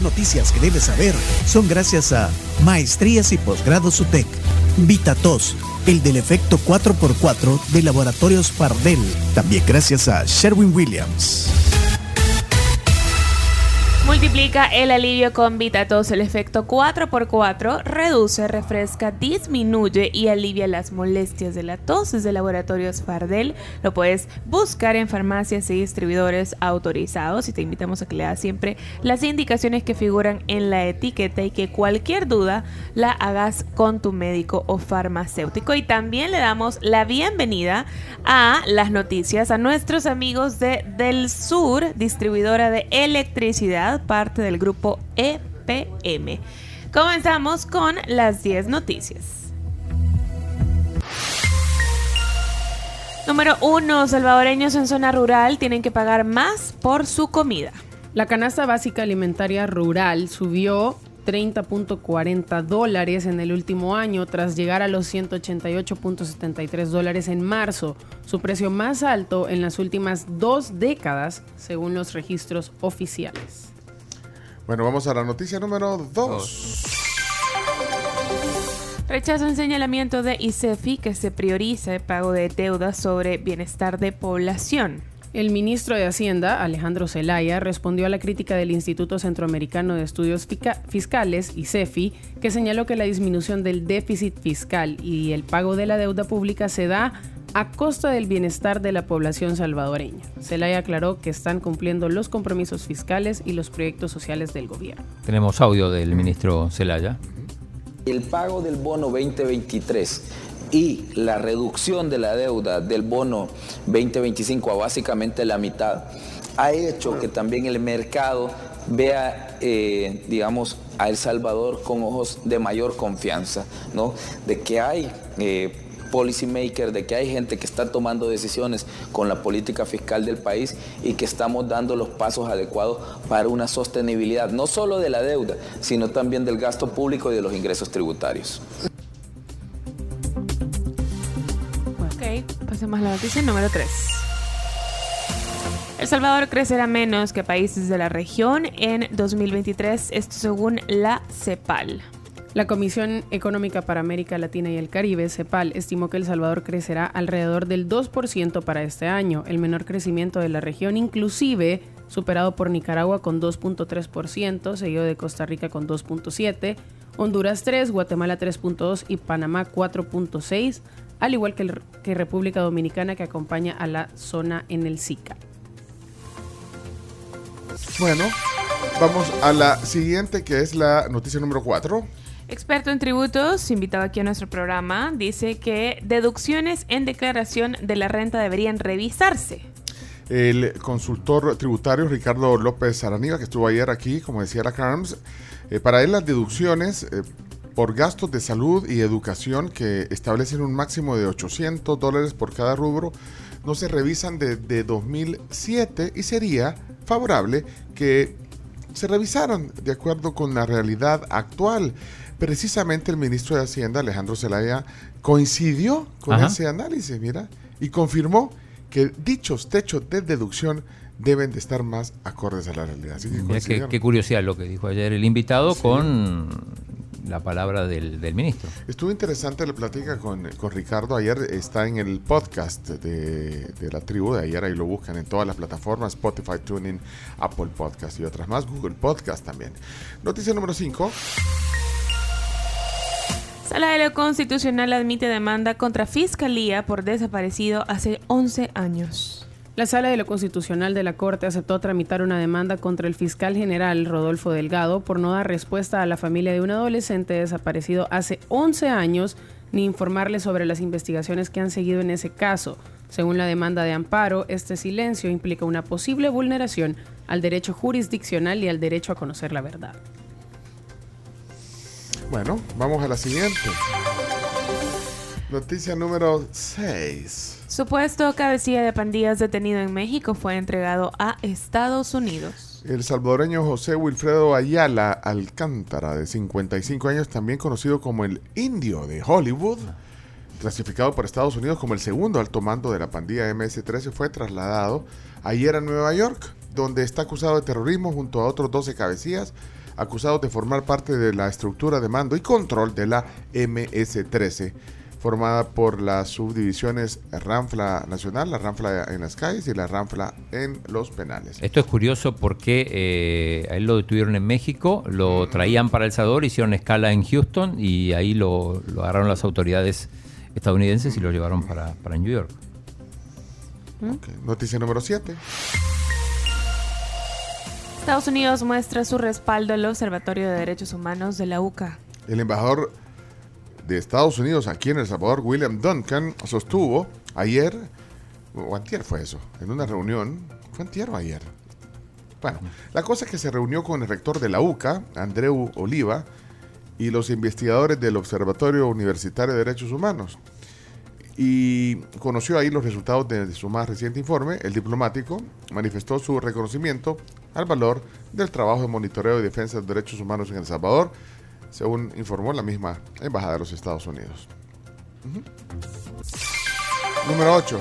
noticias que debes saber son gracias a Maestrías y Posgrados UTEC, VitaTos, el del efecto 4x4 de Laboratorios Pardel, también gracias a Sherwin Williams. Multiplica el alivio con VitaTos. El efecto 4x4 reduce, refresca, disminuye y alivia las molestias de la tos desde Laboratorios Fardel. Lo puedes buscar en farmacias y distribuidores autorizados y te invitamos a que leas siempre las indicaciones que figuran en la etiqueta y que cualquier duda la hagas con tu médico o farmacéutico. Y también le damos la bienvenida a las noticias a nuestros amigos de Del Sur, distribuidora de electricidad parte del grupo EPM. Comenzamos con las 10 noticias. Número 1. Salvadoreños en zona rural tienen que pagar más por su comida. La canasta básica alimentaria rural subió 30.40 dólares en el último año tras llegar a los 188.73 dólares en marzo, su precio más alto en las últimas dos décadas según los registros oficiales. Bueno, vamos a la noticia número 2. Rechazo en señalamiento de ICEFI que se prioriza el pago de deudas sobre bienestar de población. El ministro de Hacienda, Alejandro Zelaya, respondió a la crítica del Instituto Centroamericano de Estudios Fiscales, ICEFI, que señaló que la disminución del déficit fiscal y el pago de la deuda pública se da a costa del bienestar de la población salvadoreña. Celaya aclaró que están cumpliendo los compromisos fiscales y los proyectos sociales del gobierno. Tenemos audio del ministro Celaya. El pago del bono 2023 y la reducción de la deuda del bono 2025 a básicamente la mitad ha hecho que también el mercado vea, eh, digamos, a El Salvador con ojos de mayor confianza, ¿no? De que hay eh, policymaker, de que hay gente que está tomando decisiones con la política fiscal del país y que estamos dando los pasos adecuados para una sostenibilidad, no solo de la deuda, sino también del gasto público y de los ingresos tributarios. Ok, pasemos a la noticia número 3. El Salvador crecerá menos que países de la región en 2023, esto según la CEPAL. La Comisión Económica para América Latina y el Caribe, CEPAL, estimó que El Salvador crecerá alrededor del 2% para este año, el menor crecimiento de la región, inclusive superado por Nicaragua con 2.3%, seguido de Costa Rica con 2.7%, Honduras 3, Guatemala 3.2 y Panamá 4.6, al igual que, que República Dominicana que acompaña a la zona en el SICA. Bueno, vamos a la siguiente que es la noticia número 4. Experto en tributos, invitado aquí a nuestro programa, dice que deducciones en declaración de la renta deberían revisarse. El consultor tributario Ricardo López Araniga, que estuvo ayer aquí, como decía la Carms, eh, para él las deducciones eh, por gastos de salud y educación que establecen un máximo de 800 dólares por cada rubro no se revisan desde 2007 y sería favorable que se revisaran de acuerdo con la realidad actual. Precisamente el ministro de Hacienda, Alejandro Zelaya, coincidió con ese análisis, mira, y confirmó que dichos techos de deducción deben de estar más acordes a la realidad. Así que qué, curiosidad lo que dijo ayer el invitado con la palabra del, ministro. Estuvo interesante la plática con, con, Ricardo. Ayer está en el podcast de, de, la tribu de ayer. Ahí lo buscan en todas las plataformas: Spotify, Tuning, Apple Podcast y otras más. Google Podcast también. Noticia número 5. Sala de lo Constitucional admite demanda contra Fiscalía por desaparecido hace 11 años. La Sala de lo Constitucional de la Corte aceptó tramitar una demanda contra el fiscal general Rodolfo Delgado por no dar respuesta a la familia de un adolescente desaparecido hace 11 años ni informarle sobre las investigaciones que han seguido en ese caso. Según la demanda de amparo, este silencio implica una posible vulneración al derecho jurisdiccional y al derecho a conocer la verdad. Bueno, vamos a la siguiente. Noticia número 6. Supuesto cabecilla de pandillas detenido en México fue entregado a Estados Unidos. El salvadoreño José Wilfredo Ayala Alcántara, de 55 años, también conocido como el Indio de Hollywood, clasificado por Estados Unidos como el segundo alto mando de la pandilla MS-13, fue trasladado ayer a Nueva York, donde está acusado de terrorismo junto a otros 12 cabecillas acusados de formar parte de la estructura de mando y control de la MS-13, formada por las subdivisiones Ranfla Nacional, la Ranfla en las calles y la Ranfla en los penales. Esto es curioso porque eh, a él lo detuvieron en México, lo traían para El Salvador, hicieron escala en Houston y ahí lo, lo agarraron las autoridades estadounidenses y lo llevaron para, para New York. Ok, Noticia número 7. Estados Unidos muestra su respaldo al Observatorio de Derechos Humanos de la UCA. El embajador de Estados Unidos aquí en El Salvador, William Duncan, sostuvo ayer, o antier fue eso, en una reunión, fue antier o ayer. Bueno, la cosa es que se reunió con el rector de la UCA, Andreu Oliva, y los investigadores del Observatorio Universitario de Derechos Humanos. Y conoció ahí los resultados de, de su más reciente informe. El diplomático manifestó su reconocimiento al valor del trabajo de monitoreo y defensa de derechos humanos en El Salvador, según informó la misma Embajada de los Estados Unidos. Número 8.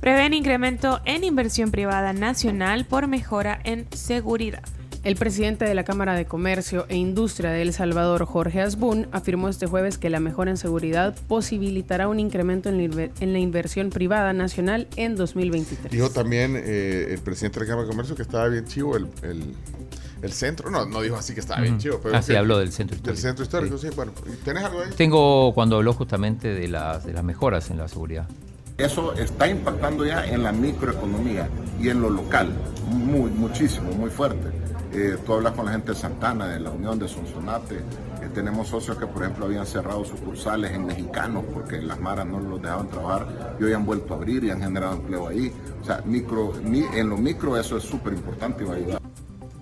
Prevén incremento en inversión privada nacional por mejora en seguridad. El presidente de la Cámara de Comercio e Industria de El Salvador, Jorge Asbun, afirmó este jueves que la mejora en seguridad posibilitará un incremento en la, inver- en la inversión privada nacional en 2023. Dijo también eh, el presidente de la Cámara de Comercio que estaba bien chivo el, el- el centro. No, no dijo así que estaba bien Ujú. chivo. Pero Ah, sí, que- habló del centro histórico. Del centro histórico, Sí. sí. Bueno, ¿tenés algo ahí? Tengo cuando habló justamente de las, de las mejoras en la seguridad. Eso está impactando ya en la microeconomía y en lo local, muy, muchísimo, muy fuerte. Eh, tú hablas con la gente de Santana, de la Unión de Sonsonate, eh, tenemos socios que, por ejemplo, habían cerrado sucursales en mexicanos porque las maras no los dejaban trabajar y hoy han vuelto a abrir y han generado empleo ahí. O sea, micro, mi- en lo micro eso es súper importante y va a ayudar.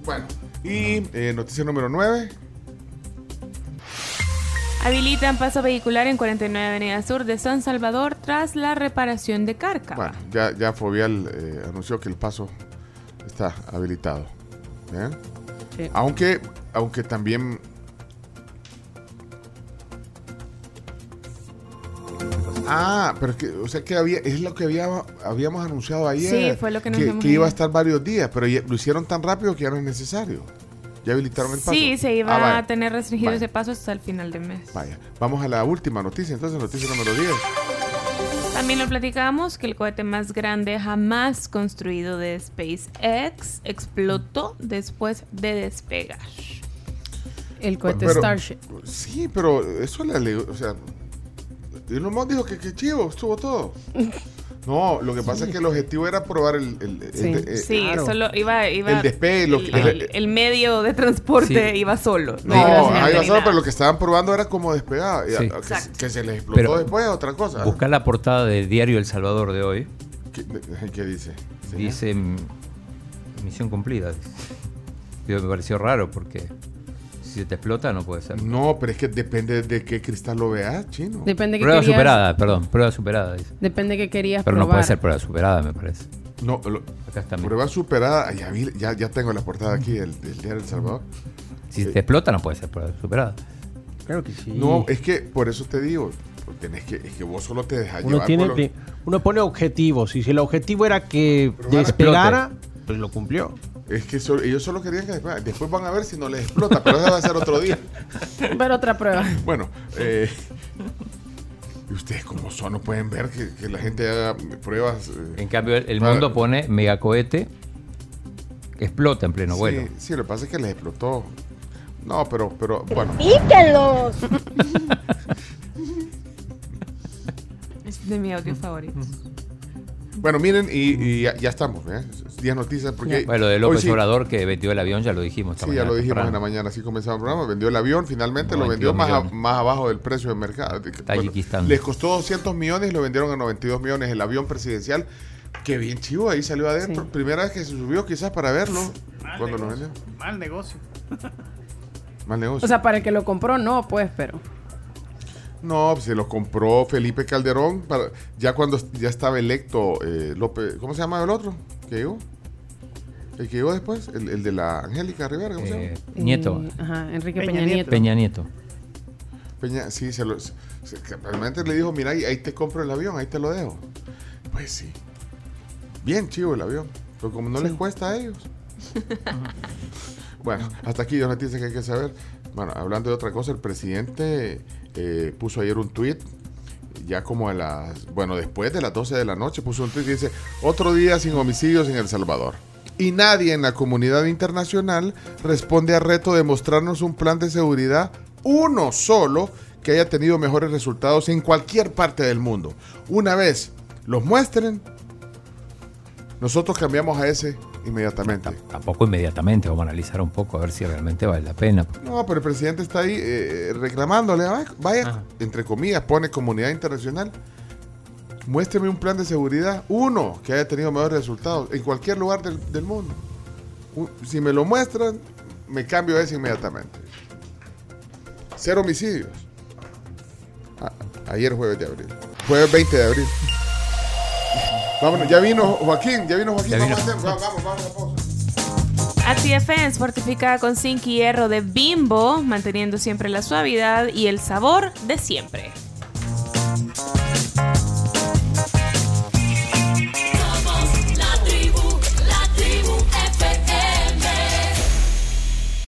Bueno, y eh, noticia número 9. Habilitan paso vehicular en 49 Avenida Sur de San Salvador tras la reparación de Cárcava. Bueno, ya, ya Fovial eh, anunció que el paso está habilitado. Sí. Aunque, aunque también. Ah, pero es que, o sea que había, es lo que había, habíamos anunciado ayer. Sí, fue lo que nos que, que iba a estar varios días, pero ya- lo hicieron tan rápido que ya no es necesario. Ya habilitaron el paso. Sí, se iba Ah, a tener restringido Vaya. ese paso hasta el final de mes. Vaya, vamos a la última noticia, entonces, noticia número 10. También lo platicamos que el cohete más grande jamás construido de SpaceX explotó después de despegar. El cohete Pero- Starship. Sí, pero eso le alegó, o sea, Elon Musk dijo que, que chivo, estuvo todo. No, lo que pasa es que el objetivo era probar el, el- el- Sí. el- eh, Sí, claro. solo iba, iba El despegue, lo el, que- el- el medio de transporte Sí. iba solo. No, iba va ni solo, pero lo que estaban probando era como y Sí. que, Exacto. que se les explotó Pero- después, otra cosa. Buscar la portada del diario El Salvador de hoy. ¿Qué, qué dice? Dice misión cumplida. me pareció raro porque si se te explota no puede ser. No, pero es que depende de qué cristal lo veas, chino. Depende que Prueba querías, superada, perdón, prueba superada. Dice. Depende que querías Pero no probar. puede ser prueba superada, me parece. No, lo- Acá está. prueba superada. Ya, vi- ya, ya tengo la portada aquí del, del diario El Salvador. Si te explota no puede ser prueba superada. Claro que sí. No, es que por eso te digo, tenés que, es que vos solo te dejas uno, llevar tiene, lo- uno pone objetivos y si el objetivo era que a despegara, pues lo cumplió. Es que so- ellos solo querían que después, después van a ver si no les explota, pero eso va a ser otro día. Pero otra prueba. Bueno, eh, y ustedes como son, no pueden ver que, que la gente haga pruebas. eh, En cambio, el, el para- mundo pone megacohete explota en pleno sí, vuelo. Sí, lo que pasa es que les explotó. No, pero, pero bueno. ¡Píquenlos! Es de mi audio favorito. Bueno, miren, y, y ya, ya estamos, ¿eh? 10 noticias porque... Bueno, lo de López sí- Obrador que vendió el avión ya lo dijimos. esta Sí, ya lo dijimos en la mañana, así comenzaba el programa. Vendió el avión, finalmente lo 92 vendió más, a- más abajo del precio de mercado. Tayikistán. les costó 200 millones y lo vendieron a 92 millones el avión presidencial. Qué bien chivo, ahí salió adentro. Sí. Primera vez que se subió, quizás para verlo. cuando lo vendió. Mal negocio. Mal negocio. O sea, para el que lo compró, no, pues, pero. No, pues se lo compró Felipe Calderón. Para, ya cuando ya estaba electo eh, López. ¿Cómo se llama el otro? ¿Que llegó? El que llegó después, el, el de la Angélica Rivera, ¿cómo se llama? Eh, Nieto. Eh, ajá, Enrique Peña Peña, Nieto. Peña Nieto. Peña, sí, se lo. se- realmente le dijo, mira, ahí, ahí te compro el avión, ahí te lo dejo. Pues sí. Bien chivo el avión. Pero como no les cuesta a ellos. Bueno, hasta aquí dos noticias que hay que saber. Bueno, hablando de otra cosa, el presidente eh, puso ayer un tuit, ya como a las, bueno, después de las 12 de la noche, puso un tuit que dice, otro día sin homicidios en El Salvador. Y nadie en la comunidad internacional responde al reto de mostrarnos un plan de seguridad, uno solo, que haya tenido mejores resultados en cualquier parte del mundo. Una vez los muestren, nosotros cambiamos a ese inmediatamente. Tampoco inmediatamente, vamos a analizar un poco a ver si realmente vale la pena. No, pero el presidente está ahí eh, reclamándole, "Ay, vaya, entre comillas, pone comunidad internacional. Muéstreme un plan de seguridad, uno que haya tenido mejores resultados en cualquier lugar del, del mundo. Un- si me lo muestran, me cambio a ese inmediatamente. Cero homicidios. Ah, ayer jueves de abril. Jueves 20 de abril. Vámonos, ya vino Joaquín, ya vino Joaquín. Ya vino. Vamos, a hacer- vamos, vamos, vamos a pausa. Fortificada con zinc y hierro de Bimbo, manteniendo siempre la suavidad y el sabor de siempre.